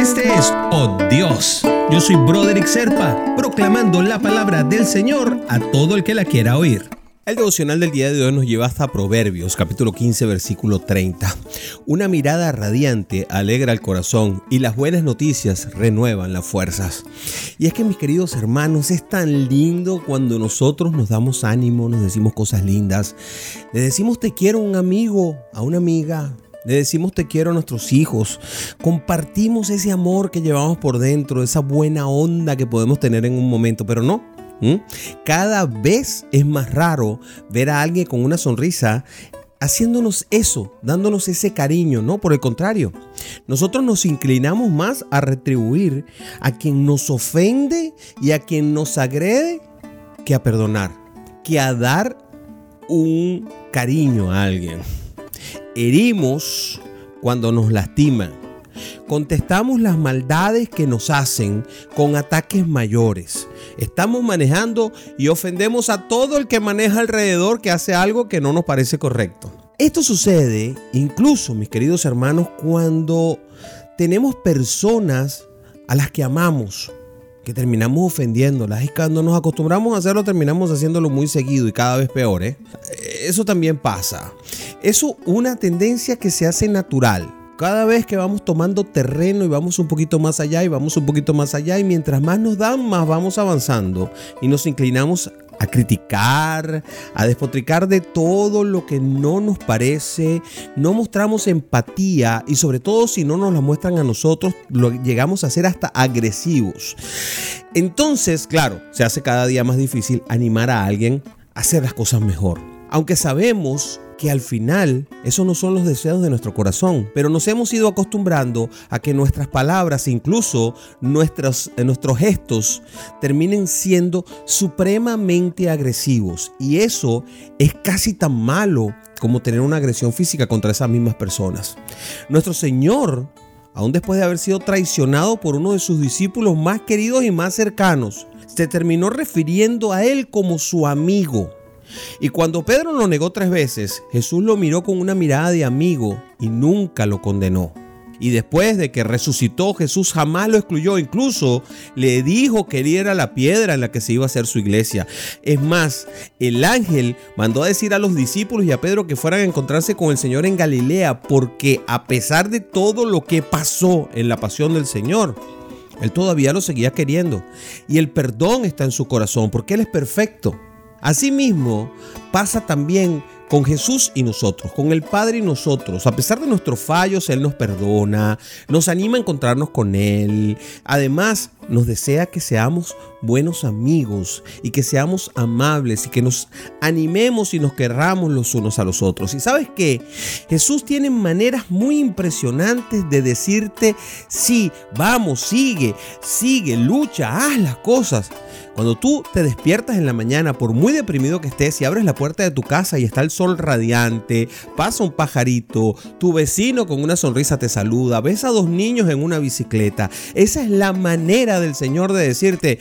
Este es Oh Dios. Yo soy Broderick Serpa, proclamando la palabra del Señor a todo el que la quiera oír. El devocional del día de hoy nos lleva hasta Proverbios, capítulo 15, versículo 30. Una mirada radiante alegra el corazón y las buenas noticias renuevan las fuerzas. Y es que mis queridos hermanos, es tan lindo cuando nosotros nos damos ánimo, nos decimos cosas lindas, le decimos te quiero a un amigo, a una amiga, le decimos te quiero a nuestros hijos. Compartimos ese amor que llevamos por dentro, esa buena onda que podemos tener en un momento, pero no. Cada vez es más raro ver a alguien con una sonrisa haciéndonos eso, dándonos ese cariño, ¿no? Por el contrario, nosotros nos inclinamos más a retribuir a quien nos ofende y a quien nos agrede que a perdonar, que a dar un cariño a alguien herimos cuando nos lastiman. Contestamos las maldades que nos hacen con ataques mayores. Estamos manejando y ofendemos a todo el que maneja alrededor que hace algo que no nos parece correcto. Esto sucede incluso, mis queridos hermanos, cuando tenemos personas a las que amamos, que terminamos ofendiéndolas. Y cuando nos acostumbramos a hacerlo, terminamos haciéndolo muy seguido y cada vez peor. ¿eh? Eso también pasa. Eso una tendencia que se hace natural. Cada vez que vamos tomando terreno y vamos un poquito más allá y vamos un poquito más allá y mientras más nos dan, más vamos avanzando y nos inclinamos a criticar, a despotricar de todo lo que no nos parece, no mostramos empatía y sobre todo si no nos la muestran a nosotros, lo llegamos a ser hasta agresivos. Entonces, claro, se hace cada día más difícil animar a alguien a hacer las cosas mejor. Aunque sabemos que al final esos no son los deseos de nuestro corazón, pero nos hemos ido acostumbrando a que nuestras palabras, incluso nuestros, nuestros gestos, terminen siendo supremamente agresivos. Y eso es casi tan malo como tener una agresión física contra esas mismas personas. Nuestro Señor aún después de haber sido traicionado por uno de sus discípulos más queridos y más cercanos, se terminó refiriendo a él como su amigo. Y cuando Pedro lo negó tres veces, Jesús lo miró con una mirada de amigo y nunca lo condenó. Y después de que resucitó, Jesús jamás lo excluyó. Incluso le dijo que él era la piedra en la que se iba a hacer su iglesia. Es más, el ángel mandó a decir a los discípulos y a Pedro que fueran a encontrarse con el Señor en Galilea, porque a pesar de todo lo que pasó en la pasión del Señor, él todavía lo seguía queriendo. Y el perdón está en su corazón, porque Él es perfecto. Asimismo, pasa también con Jesús y nosotros, con el Padre y nosotros. A pesar de nuestros fallos, Él nos perdona, nos anima a encontrarnos con Él. Además, nos desea que seamos buenos amigos y que seamos amables y que nos animemos y nos querramos los unos a los otros. Y sabes que Jesús tiene maneras muy impresionantes de decirte, sí, vamos, sigue, sigue, lucha, haz las cosas. Cuando tú te despiertas en la mañana, por muy deprimido que estés, y abres la puerta de tu casa y está el sol radiante, pasa un pajarito, tu vecino con una sonrisa te saluda, ves a dos niños en una bicicleta, esa es la manera del Señor de decirte,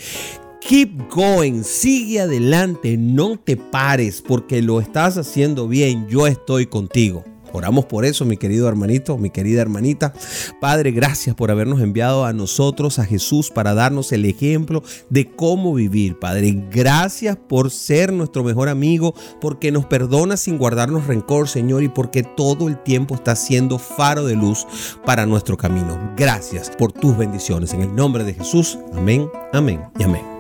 Keep going, sigue adelante, no te pares porque lo estás haciendo bien, yo estoy contigo. Oramos por eso, mi querido hermanito, mi querida hermanita. Padre, gracias por habernos enviado a nosotros, a Jesús, para darnos el ejemplo de cómo vivir. Padre, gracias por ser nuestro mejor amigo, porque nos perdona sin guardarnos rencor, Señor, y porque todo el tiempo está siendo faro de luz para nuestro camino. Gracias por tus bendiciones. En el nombre de Jesús, amén, amén y amén.